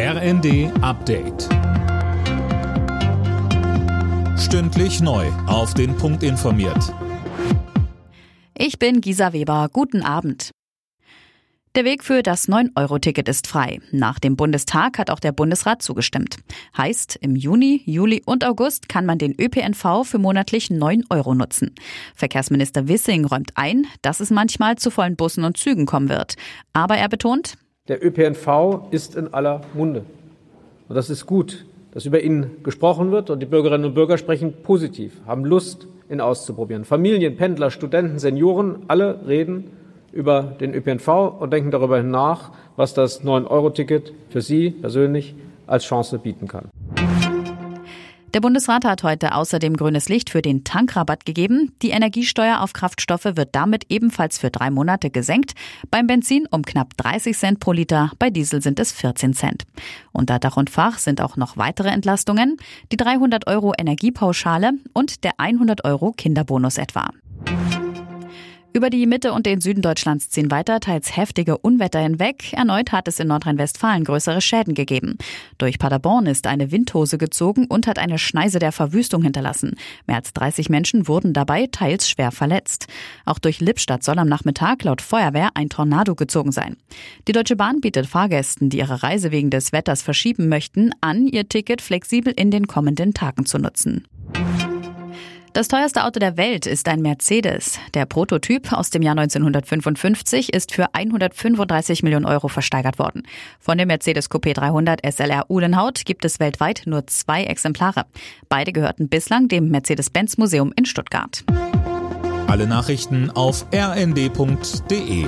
RND Update. Stündlich neu. Auf den Punkt informiert. Ich bin Gisa Weber. Guten Abend. Der Weg für das 9-Euro-Ticket ist frei. Nach dem Bundestag hat auch der Bundesrat zugestimmt. Heißt, im Juni, Juli und August kann man den ÖPNV für monatlich 9 Euro nutzen. Verkehrsminister Wissing räumt ein, dass es manchmal zu vollen Bussen und Zügen kommen wird. Aber er betont, der ÖPNV ist in aller Munde. Und das ist gut, dass über ihn gesprochen wird und die Bürgerinnen und Bürger sprechen positiv, haben Lust, ihn auszuprobieren. Familien, Pendler, Studenten, Senioren, alle reden über den ÖPNV und denken darüber nach, was das 9-Euro-Ticket für Sie persönlich als Chance bieten kann. Der Bundesrat hat heute außerdem grünes Licht für den Tankrabatt gegeben. Die Energiesteuer auf Kraftstoffe wird damit ebenfalls für drei Monate gesenkt. Beim Benzin um knapp 30 Cent pro Liter, bei Diesel sind es 14 Cent. Unter Dach und Fach sind auch noch weitere Entlastungen, die 300 Euro Energiepauschale und der 100 Euro Kinderbonus etwa. Über die Mitte und den Süden Deutschlands ziehen weiter teils heftige Unwetter hinweg. Erneut hat es in Nordrhein-Westfalen größere Schäden gegeben. Durch Paderborn ist eine Windhose gezogen und hat eine Schneise der Verwüstung hinterlassen. Mehr als 30 Menschen wurden dabei teils schwer verletzt. Auch durch Lippstadt soll am Nachmittag laut Feuerwehr ein Tornado gezogen sein. Die Deutsche Bahn bietet Fahrgästen, die ihre Reise wegen des Wetters verschieben möchten, an, ihr Ticket flexibel in den kommenden Tagen zu nutzen. Das teuerste Auto der Welt ist ein Mercedes. Der Prototyp aus dem Jahr 1955 ist für 135 Millionen Euro versteigert worden. Von dem Mercedes Coupé 300 SLR Uhlenhaut gibt es weltweit nur zwei Exemplare. Beide gehörten bislang dem Mercedes-Benz Museum in Stuttgart. Alle Nachrichten auf rnd.de